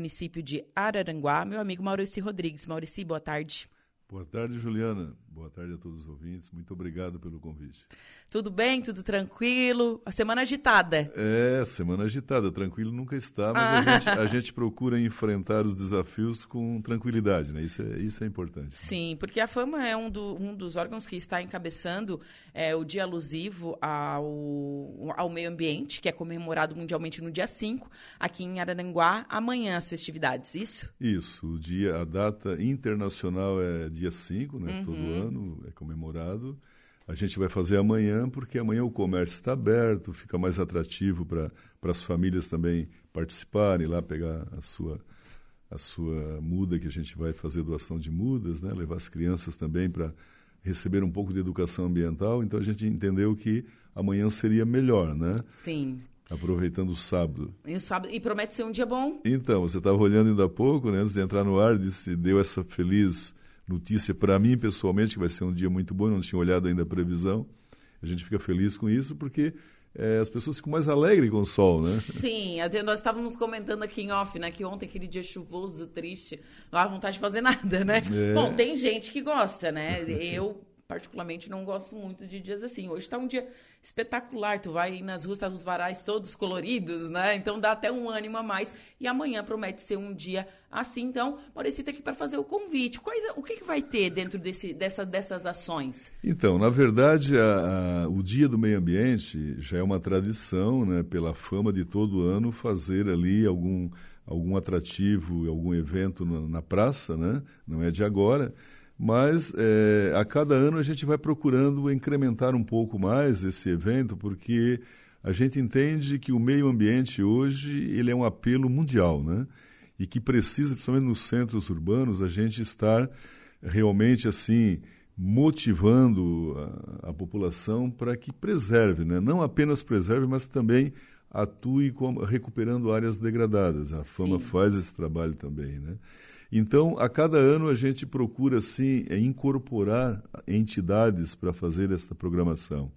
município de Araranguá, meu amigo Maurici Rodrigues. Maurici, boa tarde. Boa tarde, Juliana. Boa tarde a todos os ouvintes. Muito obrigado pelo convite. Tudo bem? Tudo tranquilo? A semana agitada. É, semana agitada. Tranquilo nunca está, mas ah. a, gente, a, gente, procura enfrentar os desafios com tranquilidade, né? Isso é, isso é importante. Sim, porque a Fama é um, do, um dos órgãos que está encabeçando é, o dia alusivo ao, ao meio ambiente, que é comemorado mundialmente no dia 5, aqui em Araranguá, amanhã as festividades, isso? Isso. O dia, a data internacional é dia 5, né? Uhum. Todo ano é comemorado. A gente vai fazer amanhã, porque amanhã o comércio está aberto, fica mais atrativo para as famílias também participarem, lá pegar a sua, a sua muda, que a gente vai fazer doação de mudas, né? levar as crianças também para receber um pouco de educação ambiental. Então a gente entendeu que amanhã seria melhor, né? Sim. Aproveitando o sábado. E, sábado. e promete ser um dia bom. Então, você estava olhando ainda há pouco, né, antes de entrar no ar, disse, deu essa feliz notícia para mim pessoalmente, que vai ser um dia muito bom, não tinha olhado ainda a previsão. A gente fica feliz com isso porque é, as pessoas ficam mais alegres com o sol, né? Sim, nós estávamos comentando aqui em off, né? Que ontem, aquele dia chuvoso, triste, não há vontade de fazer nada, né? É. Bom, tem gente que gosta, né? Eu, particularmente, não gosto muito de dias assim. Hoje está um dia espetacular. Tu vai nas ruas, tá os varais todos coloridos, né? Então dá até um ânimo a mais. E amanhã promete ser um dia assim. Então, Maurício tá aqui para fazer o convite. Quais, o que, que vai ter dentro desse, dessa, dessas ações? Então, na verdade, a, a, o Dia do Meio Ambiente já é uma tradição, né? Pela fama de todo ano fazer ali algum algum atrativo, algum evento na, na praça, né? Não é de agora. Mas é, a cada ano a gente vai procurando incrementar um pouco mais esse evento, porque a gente entende que o meio ambiente hoje ele é um apelo mundial, né? E que precisa, principalmente nos centros urbanos, a gente estar realmente assim motivando a, a população para que preserve, né? Não apenas preserve, mas também atue recuperando áreas degradadas. A Fama Sim. faz esse trabalho também, né? Então, a cada ano a gente procura, assim, incorporar entidades para fazer essa programação,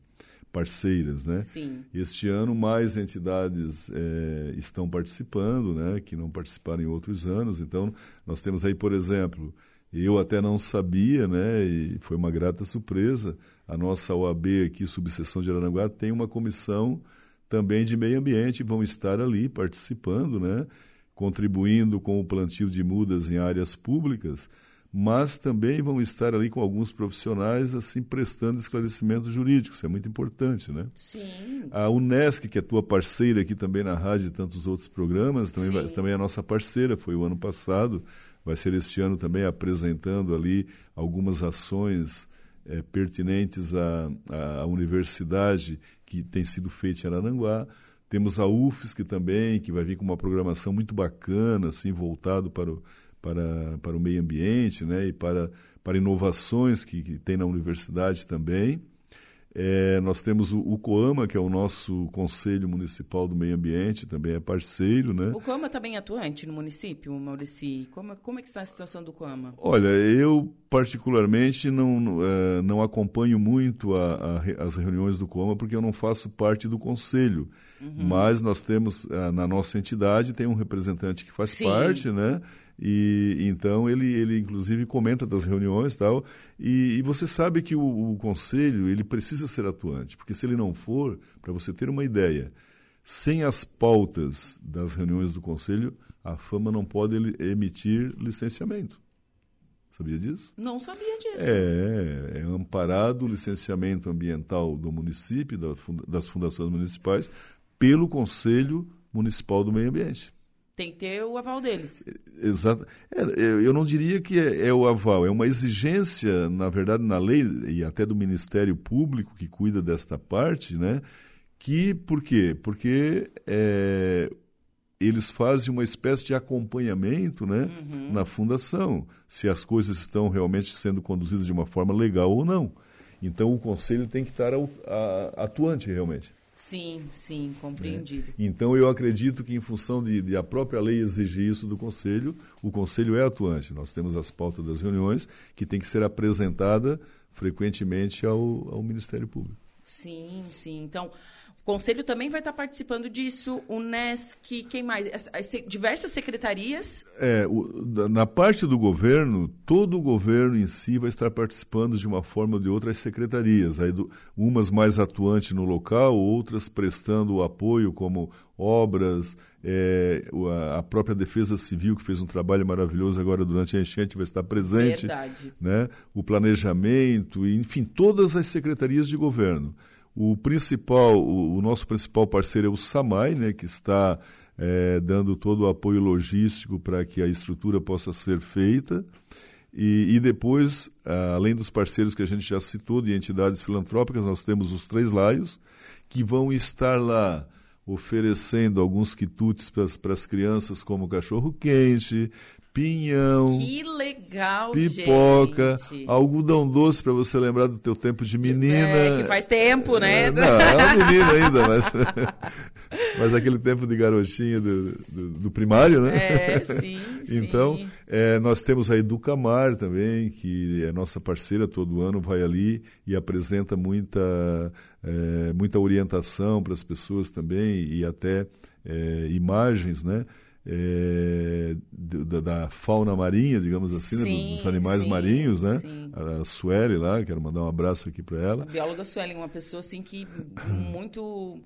parceiras, né? Sim. Este ano, mais entidades é, estão participando, né? Que não participaram em outros anos. Então, nós temos aí, por exemplo, eu até não sabia, né? E foi uma grata surpresa. A nossa OAB aqui, subseção de Aranguá, tem uma comissão também de meio ambiente, vão estar ali participando, né? Contribuindo com o plantio de mudas em áreas públicas, mas também vão estar ali com alguns profissionais assim prestando esclarecimentos jurídicos, isso é muito importante, né? Sim. A UNESCO, que é tua parceira aqui também na rádio e tantos outros programas, também, vai, também é a nossa parceira, foi o ano passado, vai ser este ano também apresentando ali algumas ações é, pertinentes à, à universidade que tem sido feita em Araranguá. Temos a UFSC também, que vai vir com uma programação muito bacana, assim, voltado para o, para, para o meio ambiente né, e para, para inovações que, que tem na universidade também. É, nós temos o, o, COAMA, que é o nosso Conselho Municipal do Meio Ambiente, também é parceiro, né? O COAMA está bem atuante no município, Maurício? Como, como é que está a situação do COAMA? Olha, eu particularmente não, uh, não acompanho muito a, a, as reuniões do COAMA porque eu não faço parte do conselho. Uhum. Mas nós temos, uh, na nossa entidade, tem um representante que faz Sim. parte, né? E então ele, ele inclusive comenta das reuniões tal. E, e você sabe que o, o, conselho ele precisa ser atuante, porque se ele não for, para você ter uma ideia, sem as pautas das reuniões do conselho, a fama não pode emitir licenciamento. Sabia disso? Não sabia disso. É, é amparado o licenciamento ambiental do município, das fundações municipais, pelo Conselho Municipal do Meio Ambiente. Tem que ter o aval deles. Exato. É, eu não diria que é, é, o aval, é uma exigência, na verdade, na lei e até do Ministério Público que cuida desta parte, né? Que, por quê? Porque é, eles fazem uma espécie de acompanhamento né, uhum. na fundação, se as coisas estão realmente sendo conduzidas de uma forma legal ou não. Então o conselho tem que estar atuante realmente. Sim, sim, compreendido. É. Então eu acredito que em função de, de, a própria lei exigir isso do Conselho, o Conselho é atuante. Nós temos as pautas das reuniões que tem que ser apresentada frequentemente ao, ao Ministério Público. Sim, sim. Então, conselho também vai estar participando disso, o NESC, quem mais? As, as, diversas secretarias? É, o, na parte do governo, todo o governo em si vai estar participando de uma forma ou de outra as secretarias, aí do, umas mais atuantes no local, outras prestando o apoio como obras, é, a própria Defesa Civil, que fez um trabalho maravilhoso agora durante a enchente, vai estar presente. Verdade. Né? O planejamento, enfim, todas as secretarias de governo. O principal, o, o nosso principal parceiro é o SAMAI, né, que está é, dando todo o apoio logístico para que a estrutura possa ser feita. E, e, depois, além dos parceiros que a gente já citou, de entidades filantrópicas, nós temos os Três Laios, que vão estar lá oferecendo alguns quitutes para as crianças, como cachorro quente, pinhão, que legal, pipoca, gente. algodão doce para você lembrar do teu tempo de menina. É, que faz tempo, né? É, não, é uma menina ainda, mas, mas aquele tempo de garotinha do, do, do primário, né? É, sim, Então, sim. É, nós temos a Educamar também, que é nossa parceira todo ano, vai ali e apresenta muita, é, muita orientação para as pessoas também e até é, imagens, né? É, da, da, fauna marinha, digamos assim, sim, né, dos animais sim, marinhos, né? Sim. A Sueli lá, quero mandar um abraço aqui para ela. A bióloga Sueli, uma pessoa assim que muito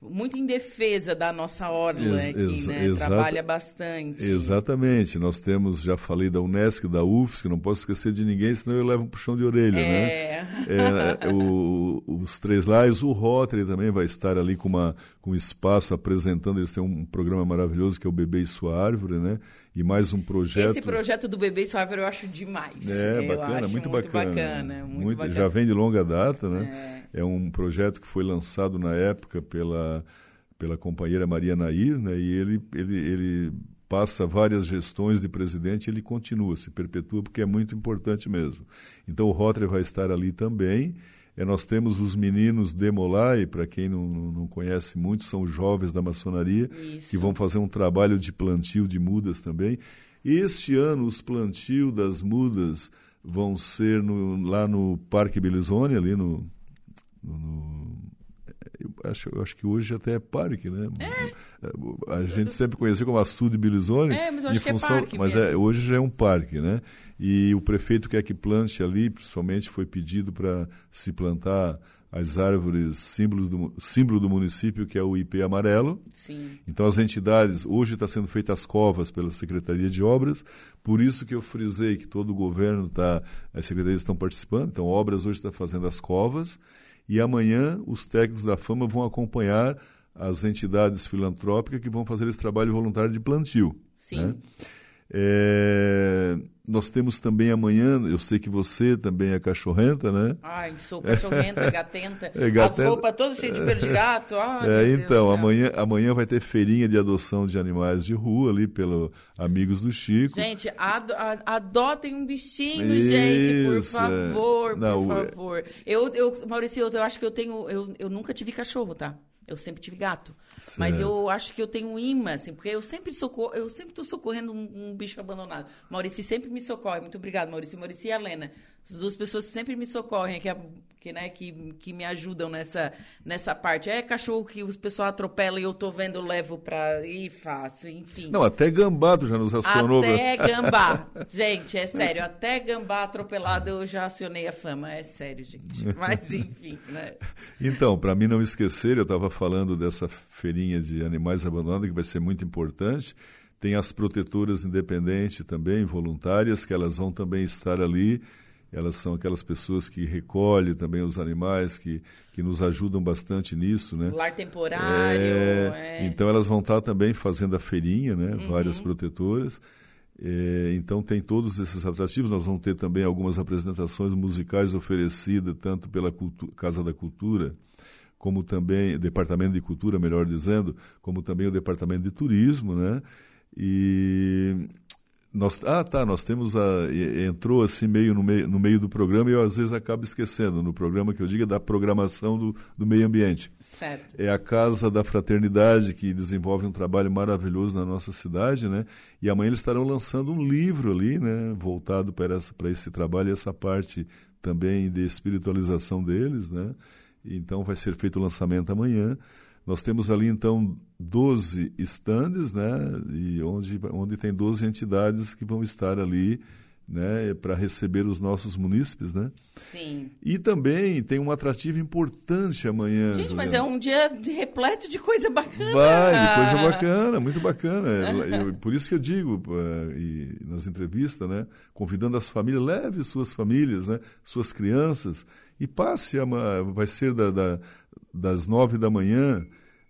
muito em defesa da nossa orla Ex aqui, né? Trabalha bastante. Exatamente. Nós temos, já falei da Unesc, da UFSC, não posso esquecer de ninguém, senão eu levo um puxão de orelha, é. né? É, o, os Três Lais, o Rotary também vai estar ali com, uma, com espaço apresentando, eles têm um programa maravilhoso que é o Bebê e Sua Árvore, né? E mais um projeto... Esse projeto do Bebê e Sua Árvore eu acho demais. É, eu bacana, muito, muito bacana. bacana muito, muito bacana. Já vem de longa data, né? É. É um projeto que foi lançado na época pela, pela companheira Maria Nair, né? e ele, ele, ele passa várias gestões de presidente e ele continua, se perpetua, porque é muito importante mesmo. Então o Rotary vai estar ali também. É, nós temos os meninos Demolai, para quem não, não conhece muito, são jovens da maçonaria, Isso. que vão fazer um trabalho de plantio de mudas também. Este ano, os plantios das mudas vão ser no, lá no Parque Belizone, ali no, no, eu acho, eu acho que hoje até é parque, né? É. A gente sempre conheceu como Açude Bilizone. É, mas eu acho que é função, parque Mas mesmo. é, hoje já é um parque, né? E o prefeito quer que plante ali, principalmente foi pedido para se plantar as árvores símbolos do, símbolo do município, que é o IP amarelo. Sim. Então as entidades, hoje está sendo feitas as covas pela Secretaria de Obras, por isso que eu frisei que todo o governo está, as secretarias estão participando, então Obras hoje está fazendo as covas, e amanhã os técnicos da Fama vão acompanhar as entidades filantrópicas que vão fazer esse trabalho voluntário de plantio. Sim. Né? É, nós temos também amanhã, eu sei que você também é cachorrenta, né? Ai, sou cachorrenta, gatenta. É, gatenta. As roupas todas cheias de pelo de gato. Ai, É, então, amanhã, amanhã vai ter feirinha de adoção de animais de rua ali pelo Amigos do Chico. Gente, ado- adotem um bichinho, Isso, gente, por é. favor, Não, por é- favor. Eu, eu, Maurício, eu, eu acho que eu tenho. Eu, eu nunca tive cachorro, tá? Eu sempre tive gato. Mas Certo. eu acho que eu tenho um imã, assim, porque eu sempre socorro, eu sempre tô socorrendo um, um bicho abandonado. Maurício sempre me socorre. Muito obrigado, Maurício. Maurício e a As duas pessoas sempre me socorrem, que, é- que, né, que, que me ajudam nessa, nessa parte. É cachorro que os pessoal atropela e eu tô vendo, levo pra. e faço, enfim. Não, até Gambado já nos acionou. Até gambá. Gente, é sério. Até gambá atropelado eu já acionei a fama. É sério, gente. Mas enfim, né? Então, para mim não esquecer, eu estava falando dessa feirinha de animais abandonados, que vai ser muito importante. Tem as protetoras independentes também, voluntárias, que elas vão também estar ali. Elas são aquelas pessoas que recolhem também os animais, que, que nos ajudam bastante nisso, né? Lar temporário. É, é. Então elas vão estar também fazendo a feirinha, né? Uhum. Várias protetoras. É, então tem todos esses atrativos. Nós vamos ter também algumas apresentações musicais oferecidas tanto pela Cultu- Casa da Cultura, como também Departamento de Cultura, melhor dizendo, como também o Departamento de Turismo, né? E nós, ah, tá, nós temos a entrou assim meio no meio no meio do programa e eu às vezes acabo esquecendo no programa que eu digo é da programação do, do meio ambiente Certo. é a Casa da Fraternidade, que desenvolve um trabalho maravilhoso na nossa cidade, né? E amanhã eles estarão lançando um livro ali, né? Voltado para, essa, para esse trabalho e essa parte também de espiritualização deles, né? Então vai ser feito o lançamento amanhã. Nós temos ali então 12 estandes, né? E onde, onde tem 12 entidades que vão estar ali né, para receber os nossos munícipes, né? Sim. E também tem um atrativo importante amanhã. Gente, mas é um dia repleto de coisa bacana. Vai, de coisa bacana, muito bacana. Eu, por isso que eu digo uh, e, nas entrevistas, né, convidando as famílias, leve suas famílias, né, suas crianças e passe, a, vai ser da, da, das nove da manhã,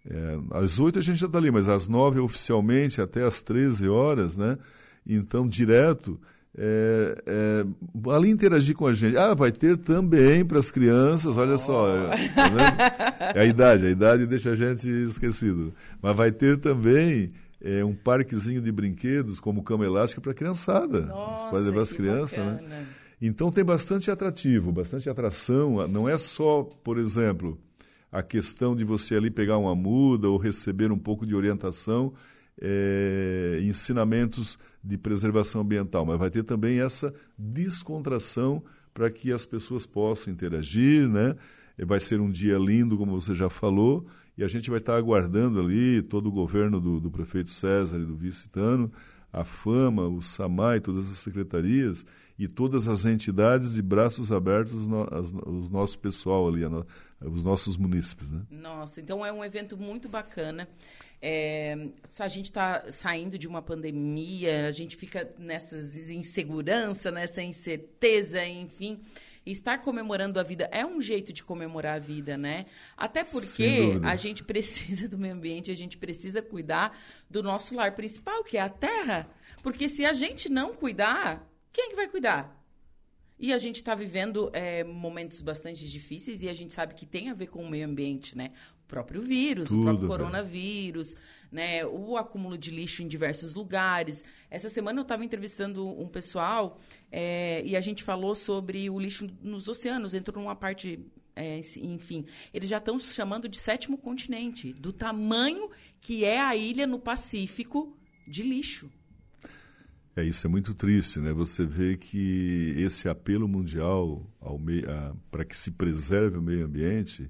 é, às oito a gente já está ali, mas às nove oficialmente até às treze horas, né? Então, direto, é, é, ali interagir com a gente. Ah, vai ter também para as crianças, olha oh. só. É, tá é, a idade, a idade deixa a gente esquecido. Mas vai ter também é, um parquezinho de brinquedos, como cama elástica para a criançada. Nossa, Você pode levar as crianças, né? bacana. né? Então tem bastante atrativo, bastante atração. Não é só, por exemplo, a questão de você ali pegar uma muda ou receber um pouco de orientação, é, ensinamentos de preservação ambiental, mas vai ter também essa descontração para que as pessoas possam interagir, né? Vai ser um dia lindo, como você já falou, e a gente vai estar aguardando ali todo o governo do, do prefeito César e do vice Tano, a FAMA, o SAMAI, todas as secretarias e todas as entidades de braços abertos, no, as, os nosso pessoal ali, no, os nossos munícipes. Né? Nossa, então é um evento muito bacana. É, a gente está saindo de uma pandemia, a gente fica nessa insegurança, nessa incerteza, enfim. Estar comemorando a vida é um jeito de comemorar a vida, né? Até porque a gente precisa do meio ambiente, a gente precisa cuidar do nosso lar principal, que é a terra. Porque se a gente não cuidar, quem é que vai cuidar? E a gente está vivendo é, momentos bastante difíceis e a gente sabe que tem a ver com o meio ambiente, né? O próprio vírus, Tudo, o próprio coronavírus, né? O acúmulo de lixo em diversos lugares. Essa semana eu estava entrevistando um pessoal é, e a gente falou sobre o lixo nos oceanos. Entrou numa parte é, enfim, eles já estão chamando de sétimo continente, do tamanho que é a ilha no Pacífico de lixo. É, isso é muito triste, né? Você vê que esse apelo mundial para que se preserve o meio ambiente,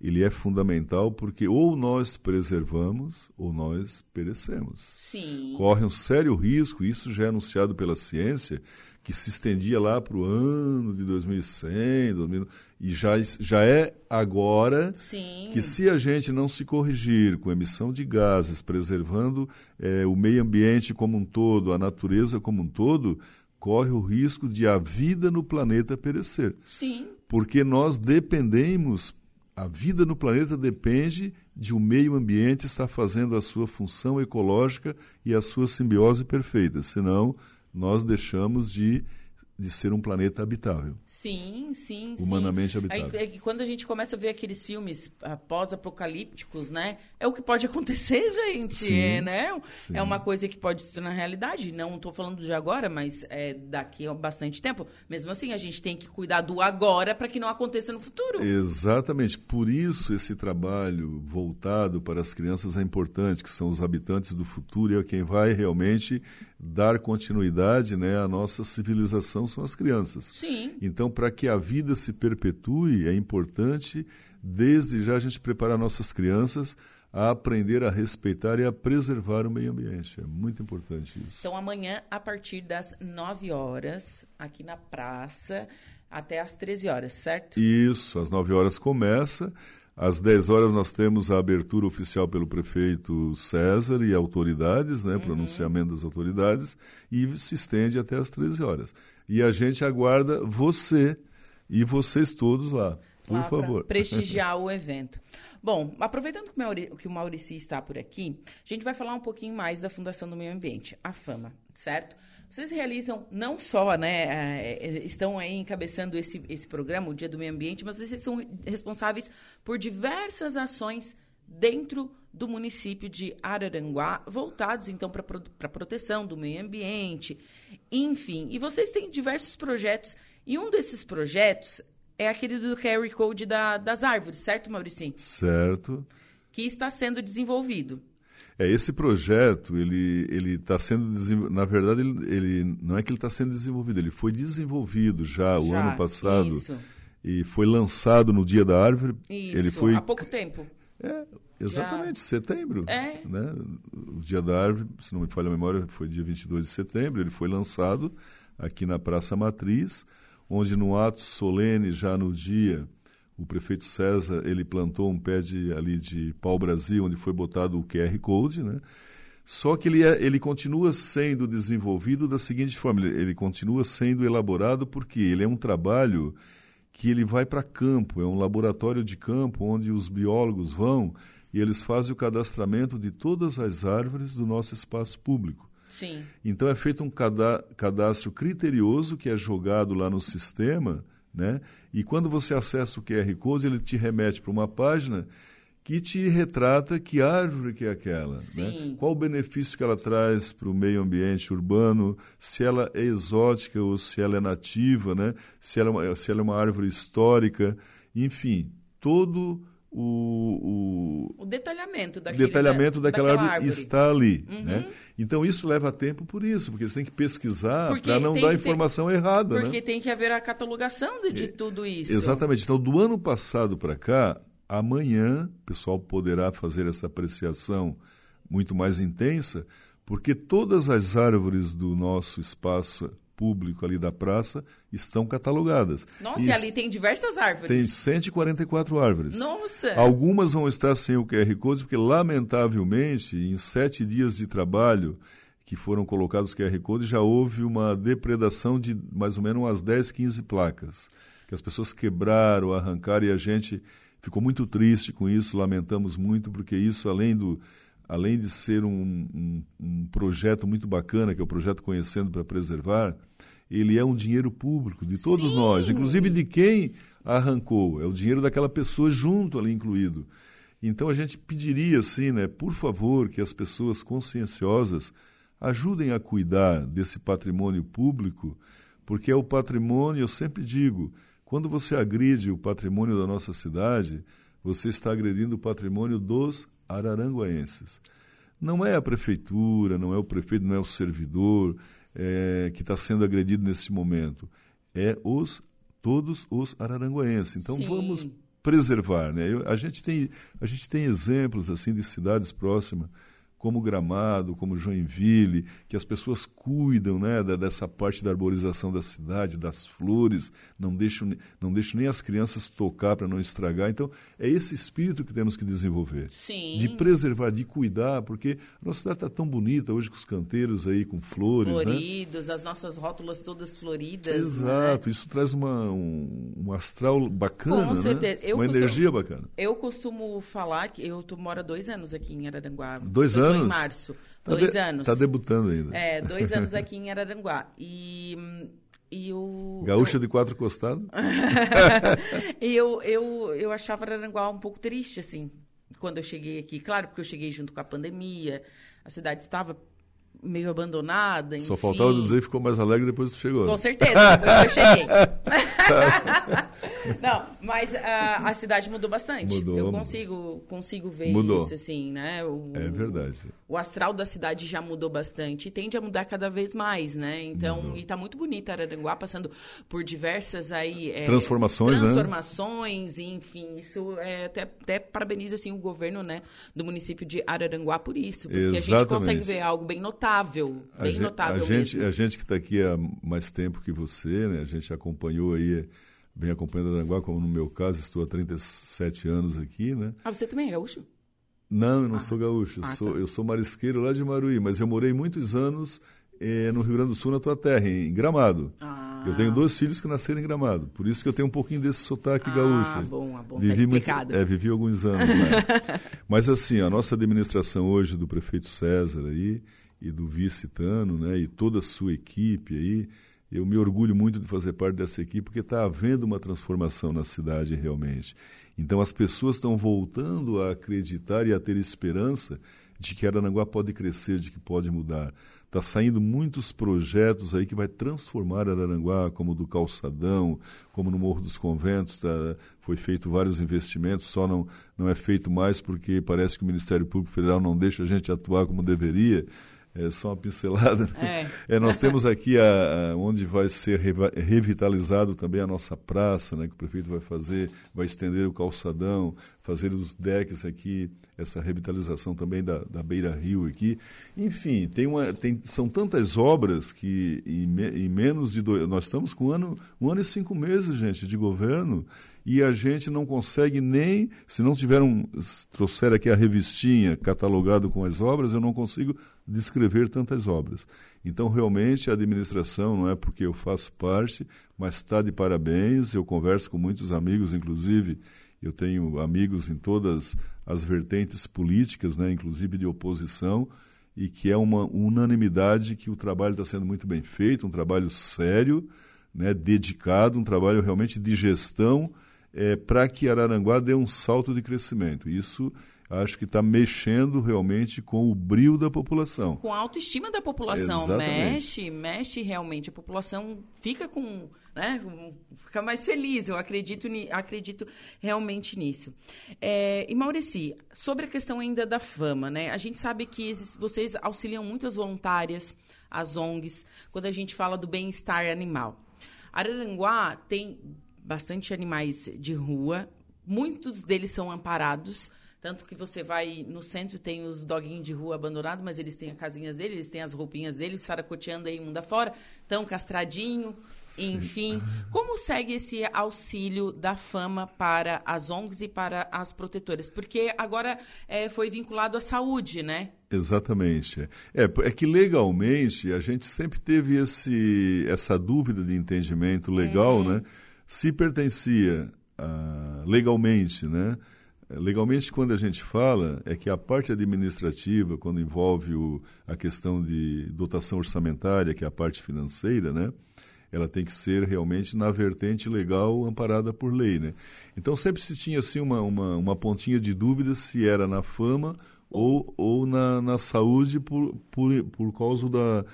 ele é fundamental porque ou nós preservamos ou nós perecemos. Sim. Corre um sério risco, isso já é anunciado pela ciência, que se estendia lá para o ano de 2100, 2000, e já, já é agora Sim. que se a gente não se corrigir com emissão de gases, preservando é, o meio ambiente como um todo, a natureza como um todo, corre o risco de a vida no planeta perecer. Sim. Porque nós dependemos, a vida no planeta depende de o um meio ambiente estar fazendo a sua função ecológica e a sua simbiose perfeita, senão nós deixamos de de ser um planeta habitável. Sim, sim, Humanamente sim. habitável. Aí, é quando a gente começa a ver aqueles filmes uh, pós-apocalípticos, né? É o que pode acontecer, gente, sim, é, né? Sim. É uma coisa que pode se tornar realidade. Não estou falando de agora, mas é daqui a bastante tempo. Mesmo assim, a gente tem que cuidar do agora para que não aconteça no futuro. Exatamente. Por isso esse trabalho voltado para as crianças é importante, que são os habitantes do futuro e é quem vai realmente dar continuidade né, à nossa civilização são as crianças. Sim. Então, para que a vida se perpetue, é importante, desde já, a gente preparar nossas crianças a aprender a respeitar e a preservar o meio ambiente. É muito importante isso. Então, amanhã, a partir das 9 horas, aqui na praça, até às 13 horas, certo? Isso, às 9 horas começa. Às 10 horas nós temos a abertura oficial pelo prefeito César e autoridades, né, uhum. pronunciamento das autoridades, e se estende até às 13 horas. E a gente aguarda você e vocês todos lá, por lá favor. Prestigiar o evento. Bom, aproveitando que o Maurici está por aqui, a gente vai falar um pouquinho mais da Fundação do Meio Ambiente, a FAMA, certo? Vocês realizam não só, né, é, é, estão aí encabeçando esse, esse programa, o Dia do Meio Ambiente, mas vocês são responsáveis por diversas ações dentro do município de Araranguá, voltados então para a proteção do meio ambiente, enfim. E vocês têm diversos projetos, e um desses projetos é aquele do Carry Code da, das árvores, certo, Mauricinho? Certo. Que está sendo desenvolvido. É, esse projeto, ele ele está sendo, na verdade, ele, ele, não é que ele está sendo desenvolvido, ele foi desenvolvido já, já o ano passado. Isso. e foi lançado no Dia da Árvore. Isso, ele foi há pouco tempo. É, exatamente, Já... setembro. É. Né? O Dia da Árvore, se não me falha a memória, foi dia 22 de setembro. Ele foi lançado aqui na Praça Matriz, onde no ato solene, já no dia, o prefeito César ele plantou um pé de, ali de pau-brasil, onde foi botado o QR Code, né? Só que ele, é, ele continua sendo desenvolvido da seguinte forma, ele, ele continua sendo elaborado porque ele é um trabalho que ele vai para campo, é um laboratório de campo onde os biólogos vão e eles fazem o cadastramento de todas as árvores do nosso espaço público. Sim. Então é feito um cadastro criterioso que é jogado lá no sistema, né? E quando você acessa o QR Code, ele te remete para uma página que te retrata que árvore que é aquela, né? qual o benefício que ela traz para o meio ambiente urbano, se ela é exótica ou se ela é nativa, né? se, ela é uma, se ela é uma árvore histórica, enfim, todo o, o, o detalhamento, daquele, detalhamento da, daquela, daquela árvore, está ali. Uhum. Né? Então isso leva tempo por isso, porque você tem que pesquisar para não dar informação ter, errada. Porque né? tem que haver a catalogação de, de é, tudo isso. Exatamente. Então, do ano passado para cá, Amanhã o pessoal poderá fazer essa apreciação muito mais intensa, porque todas as árvores do nosso espaço público ali da praça estão catalogadas. Nossa, e, e ali tem diversas árvores. Tem 144 árvores. Nossa! Algumas vão estar sem o QR Code, porque, lamentavelmente, em sete dias de trabalho que foram colocados QR Code, já houve uma depredação de mais ou menos umas 10, 15 placas, que as pessoas quebraram, arrancaram, e a gente ficou muito triste com isso, lamentamos muito, porque isso, além, do, além de ser um, um, um projeto muito bacana, que é o projeto Conhecendo para Preservar, ele é um dinheiro público de todos Sim. nós, inclusive de quem arrancou, é o dinheiro daquela pessoa junto ali incluído. Então a gente pediria assim, né, por favor, que as pessoas conscienciosas ajudem a cuidar desse patrimônio público, porque é o patrimônio, eu sempre digo, quando você agride o patrimônio da nossa cidade, você está agredindo o patrimônio dos araranguaenses. Não é a prefeitura, não é o prefeito, não é o servidor é, que está sendo agredido nesse momento. É os todos os araranguaenses. Então Sim. vamos preservar, né? Eu, a gente tem a gente tem exemplos assim de cidades próximas como Gramado, como Joinville, que as pessoas cuidam né, da, dessa parte da arborização da cidade, das flores, não deixam, não deixam nem as crianças tocar para não estragar. Então, é esse espírito que temos que desenvolver. Sim. De preservar, de cuidar, porque a nossa cidade está tão bonita hoje com os canteiros aí, com flores. Né? Floridos, né? as nossas rótulas todas floridas. Exato, né? isso traz uma, um, um astral bacana, com né? certeza. Eu uma costumo, energia bacana. Eu costumo falar que eu moro há dois anos aqui em Araranguá. Dois anos? Em março. Tá dois de, anos. Está debutando ainda. É, dois anos aqui em Araranguá. E, e o... Gaúcha eu... de quatro costados? e eu, eu, eu achava Araranguá um pouco triste, assim, quando eu cheguei aqui. Claro, porque eu cheguei junto com a pandemia, a cidade estava meio abandonada. Enfim. Só faltava dizer que ficou mais alegre depois que chegou. Com certeza, depois que eu cheguei. Não, mas a, a, cidade mudou bastante. Mudou. Eu consigo, consigo ver mudou. isso, assim, né? O, é verdade. O astral da cidade já mudou bastante e tende a mudar cada vez mais, né? Então, mudou. e tá muito bonita Araranguá, passando por diversas aí... É, transformações, Transformações, né? enfim, isso é, até, até parabenizo, assim, o governo, né, do município de Araranguá por isso. Porque Exatamente. a gente consegue ver algo bem notável, bem a notável a gente, mesmo. A gente que está aqui há mais tempo que você, né? A gente acompanhou aí vem acompanhando Aranguá, como no meu caso, estou há 37 anos aqui, né? Ah, você também é gaúcho? Não, eu não ah. sou gaúcho, eu, ah, sou, tá. eu sou marisqueiro lá de Maruí, mas eu morei muitos anos eh, no Rio Grande do Sul, na tua terra, em Gramado. Ah. Eu tenho dois filhos que nasceram em Gramado, por isso que eu tenho um pouquinho desse sotaque ah, gaúcho. Ah, bom, bom, vivi tá muito, é, vivi alguns anos lá. mas assim, a nossa administração hoje do prefeito César aí, e do vice Tano, né, e toda a sua equipe aí, eu me orgulho muito de fazer parte dessa equipe, porque está havendo uma transformação na cidade realmente. Então as pessoas estão voltando a acreditar e a ter esperança de que Aranaguá pode crescer, de que pode mudar. Está saindo muitos projetos aí que vai transformar Araranguá, como do Calçadão, como no Morro dos Conventos, tá, foi feito vários investimentos, só não, não é feito mais porque parece que o Ministério Público Federal não deixa a gente atuar como deveria, é só uma pincelada. Né? É. é. nós temos aqui a, a, onde vai ser revitalizado também a nossa praça, né, que o prefeito vai fazer, vai estender o calçadão, fazer os decks aqui, essa revitalização também da, da Beira Rio aqui. Enfim, tem uma, tem, são tantas obras que em, me, em menos de dois. Nós estamos com um ano, um ano e cinco meses, gente, de governo e a gente não consegue nem, se não tiver um, trouxer aqui a revistinha catalogado com as obras, eu não consigo descrever tantas obras. Então, realmente, a administração, não é porque eu faço parte, mas está de parabéns. Eu converso com muitos amigos, inclusive, eu tenho amigos em todas as vertentes políticas, né, inclusive de oposição, e que é uma unanimidade que o trabalho está sendo muito bem feito, um trabalho sério, né, dedicado, um trabalho realmente de gestão é, para que Araranguá dê um salto de crescimento. Isso acho que está mexendo realmente com o brilho da população. Com a autoestima da população. Exatamente. Mexe, mexe realmente. A população fica com. Né, fica mais feliz, eu acredito, acredito realmente nisso. É, e Maurici, sobre a questão ainda da fama, né? A gente sabe que vocês auxiliam muitas voluntárias, as ONGs, quando a gente fala do bem-estar animal. Araranguá tem bastante animais de rua. Muitos deles são amparados. Tanto que você vai no centro, tem os doguinhos de rua abandonados, mas eles têm as casinhas deles, eles têm as roupinhas deles, saracoteando aí mundo afora, tão castradinho, enfim. Como segue esse auxílio da fama para as ONGs e para as protetoras? Porque agora é, foi vinculado à saúde, né? Exatamente. É, é que legalmente a gente sempre teve esse, essa dúvida de entendimento legal, uhum. né? Se pertencia uh, legalmente, né? Legalmente, quando a gente fala, é que a parte administrativa, quando envolve o, a questão de dotação orçamentária, que é a parte financeira, né? Ela tem que ser realmente na vertente legal amparada por lei, né? Então, sempre se tinha, assim, uma, uma, uma pontinha de dúvida se era na fama ou, ou na, na saúde por, por, por causa da.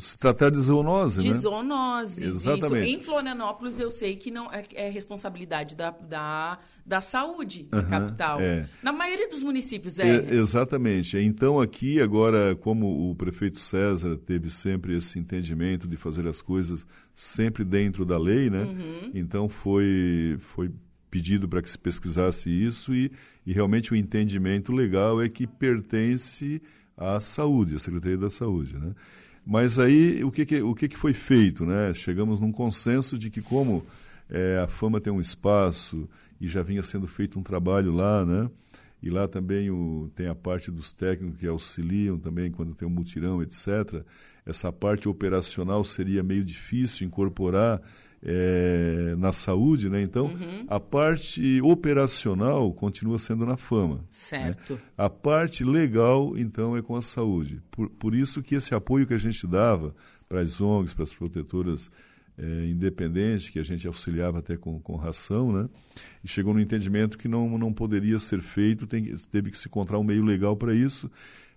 Se tratar de zoonose, de né? De zoonose. Exatamente. Isso. Em Florianópolis, eu sei que não é, é responsabilidade da, da, da saúde da capital. É. Na maioria dos municípios é. é. Exatamente. Então, aqui, agora, como o prefeito César teve sempre esse entendimento de fazer as coisas sempre dentro da lei, né? Uhum. Então, foi, foi pedido para que se pesquisasse isso e, e realmente o entendimento legal é que pertence à saúde, à Secretaria da Saúde, né? Mas aí o que, que o que, que foi feito, né? Chegamos num consenso de que como é, a Fama tem um espaço e já vinha sendo feito um trabalho lá, né? E lá também o, tem a parte dos técnicos que auxiliam também quando tem um mutirão, etc. Essa parte operacional seria meio difícil incorporar é, na saúde, né? Então, uhum. a parte operacional continua sendo na fama. Né? Certo. Né? A parte legal, então, é com a saúde. Por, por isso que esse apoio que a gente dava para as ONGs, para as protetoras é, independentes, que a gente auxiliava até com, com ração, né? E chegou no entendimento que não, não poderia ser feito, tem, teve que se encontrar um meio legal para isso.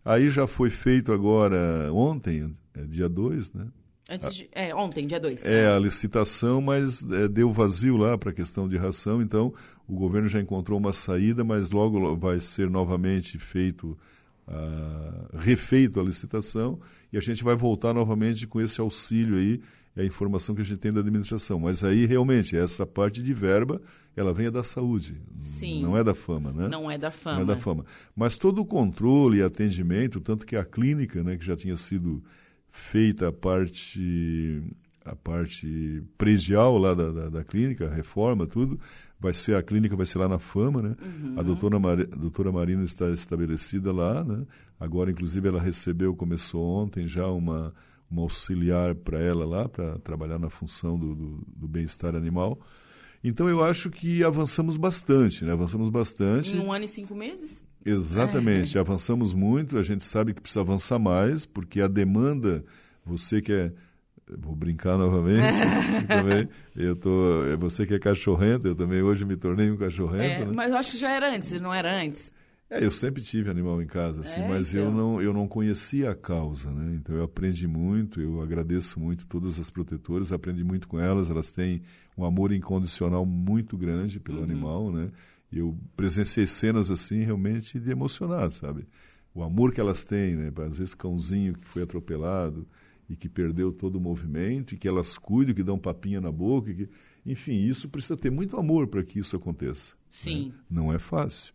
Aí já foi feito agora, ontem, é, dia 2, né? Antes de, é, ontem, dia 2. É, a licitação, mas é, deu vazio lá para a questão de ração, então o governo já encontrou uma saída, mas logo vai ser novamente feito, uh, refeito a licitação e a gente vai voltar novamente com esse auxílio aí, é a informação que a gente tem da administração. Mas aí, realmente, essa parte de verba, ela vem da saúde, Sim. não é da fama, né? Não é da fama. Não é da fama. Mas todo o controle e atendimento, tanto que a clínica, né, que já tinha sido feita a parte a parte predial lá da, da, da, clínica, a reforma, tudo, vai ser a clínica vai ser lá na Fama, né? Uhum. A doutora, Mar, a doutora Marina está estabelecida lá, né? Agora, inclusive, ela recebeu, começou ontem já uma, uma auxiliar para ela lá, para trabalhar na função do, do, do bem-estar animal. Então, eu acho que avançamos bastante, né? Avançamos bastante. Em um ano e cinco meses? Exatamente, é. avançamos muito, a gente sabe que precisa avançar mais, porque a demanda, você que é vou brincar novamente também eu tô é você que é cachorrento eu também hoje me tornei um cachorrento é, né? mas eu acho que já era antes não era antes é eu sempre tive animal em casa assim é, mas então. eu não eu não conhecia a causa né então eu aprendi muito eu agradeço muito todas as protetoras aprendi muito com elas elas têm um amor incondicional muito grande pelo uhum. animal né eu presenciei cenas assim realmente de emocionado, sabe? o amor que elas têm, né? Às vezes cãozinho que foi atropelado e que perdeu todo o movimento, e que elas cuidam, que dão papinha na boca, que, enfim, isso precisa ter muito amor para que isso aconteça. Né? Sim. Né? Não é fácil.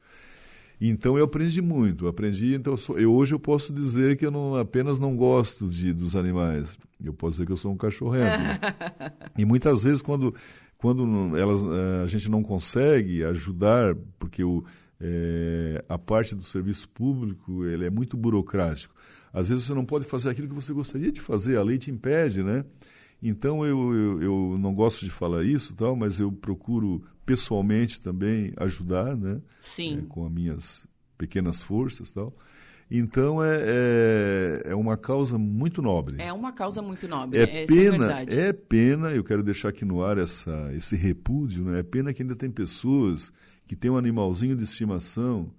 Então eu aprendi muito, aprendi. Então eu, sou, eu, hoje eu posso dizer que eu não apenas não gosto de dos animais. Eu posso dizer que eu sou um cachorrento. e muitas vezes quando quando elas eh, a gente não consegue ajudar porque o é, a parte do serviço público ele é muito burocrático. Às vezes você não pode fazer aquilo que você gostaria de fazer, a lei te impede, né? Então eu, eu, eu não gosto de falar isso, tal, mas eu procuro pessoalmente também ajudar, né? Sim. É, com as minhas pequenas forças, tal. Então é, é, é, uma causa muito nobre. É uma causa muito nobre. É, é pena, é, é, pena. Eu quero deixar aqui no ar essa, esse repúdio. Né? É pena que ainda tem pessoas que têm um animalzinho de estimação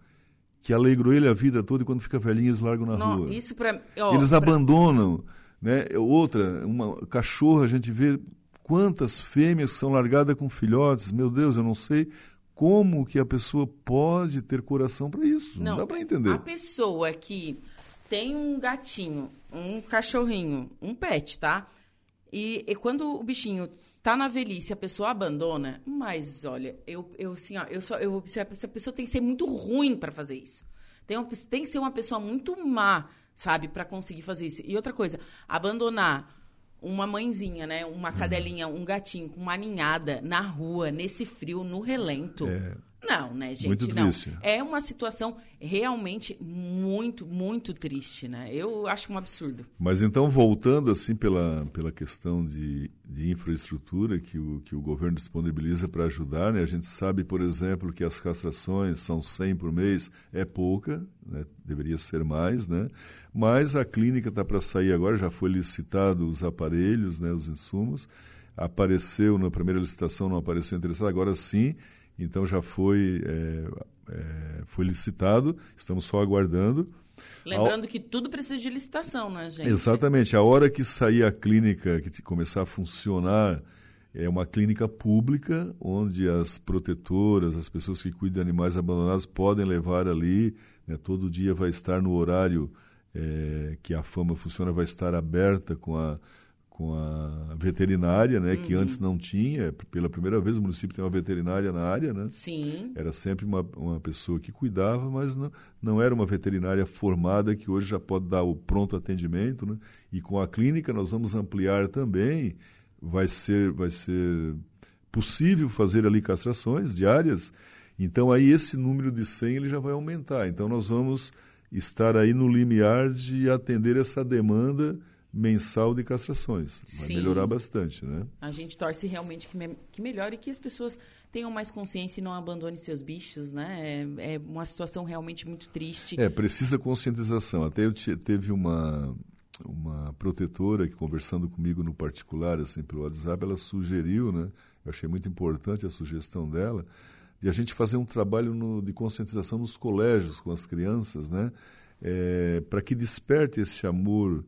que alegrou ele a vida toda e quando fica velhinho eles largam na Não, rua. Isso pra, ó, eles pra... abandonam, né? Outra, uma cachorra a gente vê quantas fêmeas são largadas com filhotes. Meu Deus, eu não sei como que a pessoa pode ter coração para isso. Não, não dá para entender. A pessoa que tem um gatinho, um cachorrinho, um pet, tá? E, e, quando o bichinho tá na velhice, a pessoa abandona, mas olha, eu, eu assim, ó, eu só, eu, essa pessoa tem que ser muito ruim para fazer isso. Tem, tem que ser uma pessoa muito má, sabe, para conseguir fazer isso. E outra coisa, abandonar uma mãezinha, né? Uma cadelinha, um gatinho com uma ninhada na rua, nesse frio, no relento. É. Não, né, gente? Muito não. Triste. É uma situação realmente muito, muito triste, né? Eu acho um absurdo. Mas então, voltando assim pela, pela questão de, de infraestrutura que o, que o governo disponibiliza para ajudar, né? A gente sabe, por exemplo, que as castrações são 100 por mês, é pouca, né? deveria ser mais, né? Mas a clínica está para sair agora, já foi licitado os aparelhos, né? Os insumos. Apareceu na primeira licitação, não apareceu interessado, agora sim então já foi, é, é, foi licitado, estamos só aguardando. Lembrando a... que tudo precisa de licitação, né, gente? Exatamente. A hora que sair a clínica, que começar a funcionar, é uma clínica pública, onde as protetoras, as pessoas que cuidam de animais abandonados podem levar ali. Né, todo dia vai estar no horário é, que a fama funciona, vai estar aberta com a com a veterinária, né, uhum. que antes não tinha. Pela primeira vez o município tem uma veterinária na área, né? Sim. Era sempre uma, uma pessoa que cuidava, mas não, não era uma veterinária formada que hoje já pode dar o pronto atendimento, né? E com a clínica nós vamos ampliar também. Vai ser, vai ser possível fazer ali castrações diárias. Então aí esse número de 100 ele já vai aumentar. Então nós vamos estar aí no limiar de atender essa demanda mensal de castrações. Vai Sim. melhorar bastante, né? A gente torce realmente que, me, que melhore e que as pessoas tenham mais consciência e não abandonem seus bichos, né? É, é uma situação realmente muito triste. É, precisa conscientização. Até eu te, teve uma uma protetora que conversando comigo no particular, assim, pelo WhatsApp, ela sugeriu, né? Eu achei muito importante a sugestão dela, de a gente fazer um trabalho no, de conscientização nos colégios com as crianças, né? É, para que desperte esse amor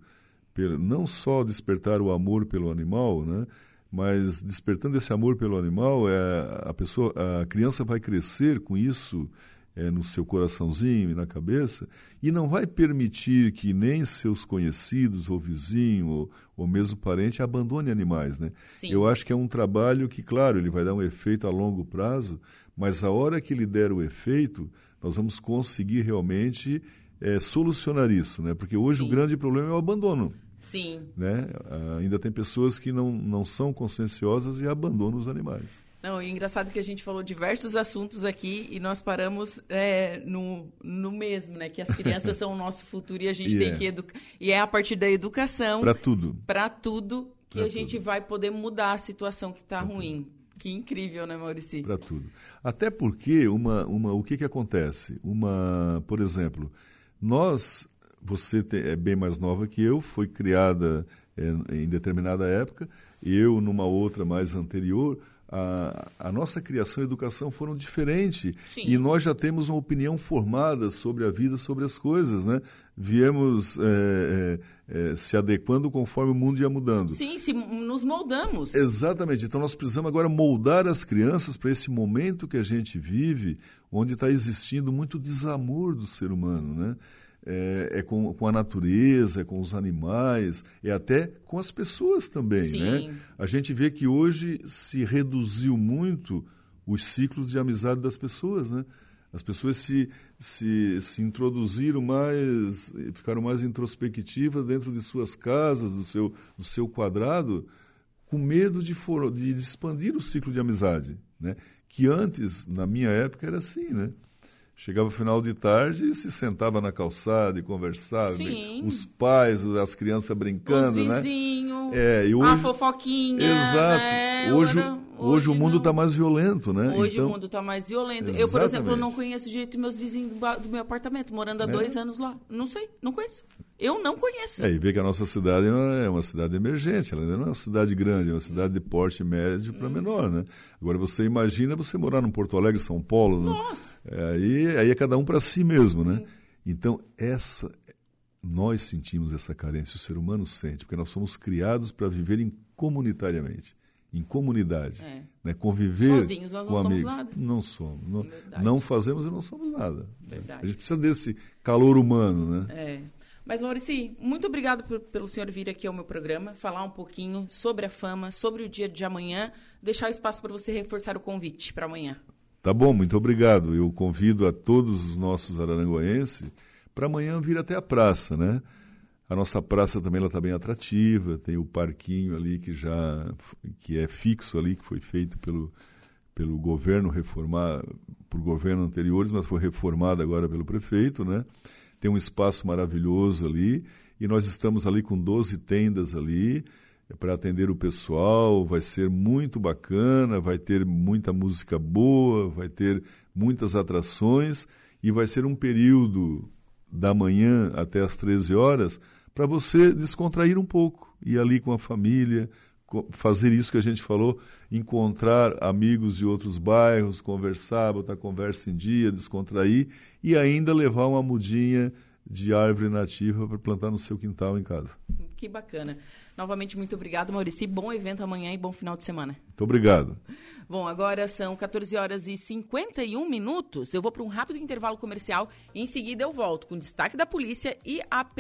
não só despertar o amor pelo animal, né? mas despertando esse amor pelo animal, é, a pessoa, a criança vai crescer com isso é, no seu coraçãozinho e na cabeça e não vai permitir que nem seus conhecidos ou vizinho ou, ou mesmo parente abandone animais, né? Sim. Eu acho que é um trabalho que, claro, ele vai dar um efeito a longo prazo, mas a hora que ele der o efeito, nós vamos conseguir realmente é, solucionar isso, né? Porque hoje Sim. o grande problema é o abandono. Sim. Né? Ah, ainda tem pessoas que não, não são conscienciosas e abandonam os animais. Não, e engraçado que a gente falou diversos assuntos aqui e nós paramos é, no, no mesmo, né? Que as crianças são o nosso futuro e a gente yeah. tem que educar. E é a partir da educação. Para tudo. Para tudo que pra a gente vai poder mudar a situação que está ruim. Tudo. Que incrível, né, Maurício? Para tudo. Até porque uma, uma, o que, que acontece? Uma, por exemplo, nós você é bem mais nova que eu, foi criada é, em determinada época, eu numa outra mais anterior. A, a nossa criação e educação foram diferentes Sim. e nós já temos uma opinião formada sobre a vida, sobre as coisas, né? Viemos é, é, é se adequando conforme o mundo ia mudando. Sim, se nos moldamos. Exatamente. Então nós precisamos agora moldar as crianças para esse momento que a gente vive, onde está existindo muito desamor do ser humano, né? É, é com, com, a natureza, é com os animais, é até com as pessoas também. Né? A gente vê que hoje se reduziu muito os ciclos de amizade das pessoas. Né? As pessoas se, se, se introduziram mais, ficaram mais introspectivas dentro de suas casas, do seu, do seu quadrado, com medo de, for, de, de expandir o ciclo de amizade. Né? Que antes, na minha época, era assim, né? Chegava o final de tarde e se sentava na calçada e conversava. Sim. Os pais, as crianças brincando, Os né? vizinhos, é, e hoje... a fofoquinha. Exato. Né? Hoje, hoje, hoje, o mundo está mais violento, né? Hoje então... o mundo está mais violento. Exatamente. Eu, por exemplo, não conheço direito meus vizinhos do, meu apartamento, morando há é. dois anos lá. Não sei, não conheço. Eu não conheço. É, e vê que a nossa cidade é uma, é cidade emergente, ela não é uma cidade grande, é uma cidade de porte médio para hum. menor, né? Agora você imagina você morar no Porto Alegre, São Paulo? Nossa. É, aí, aí é cada um para si mesmo, né? Hum. Então essa nós sentimos essa carência, o ser humano sente, porque nós somos criados para viver comunitariamente, em comunidade, é. né? conviver Sozinhos nós com não amigos. Somos nada. Não somos, não, não, fazemos e não somos nada. Verdade. A gente precisa desse calor humano, né? É. Mas, Maurici, muito obrigado por, pelo senhor vir aqui ao meu programa, falar um pouquinho sobre a fama, sobre o dia de amanhã, deixar o espaço para você reforçar o convite para amanhã. Tá bom, muito obrigado. Eu convido a todos os nossos araranguaenses para amanhã vir até a praça, né? A nossa praça também está bem atrativa, tem o parquinho ali que já que é fixo ali, que foi feito pelo, pelo governo reformar, por governo anteriores, mas foi reformado agora pelo prefeito, né? tem um espaço maravilhoso ali e nós estamos ali com 12 tendas ali é para atender o pessoal, vai ser muito bacana, vai ter muita música boa, vai ter muitas atrações e vai ser um período da manhã até as 13 horas para você descontrair um pouco, ir ali com a família, fazer isso que a gente falou, encontrar amigos de outros bairros, conversar, botar conversa em dia, descontrair e ainda levar uma mudinha de árvore nativa para plantar no seu quintal em casa. Que bacana. Novamente, muito obrigado, Maurício. Bom evento amanhã e bom final de semana. Muito obrigado. Bom, agora são 14 horas e 51 minutos. Eu vou para um rápido intervalo comercial e em seguida eu volto com destaque da polícia e a primeira.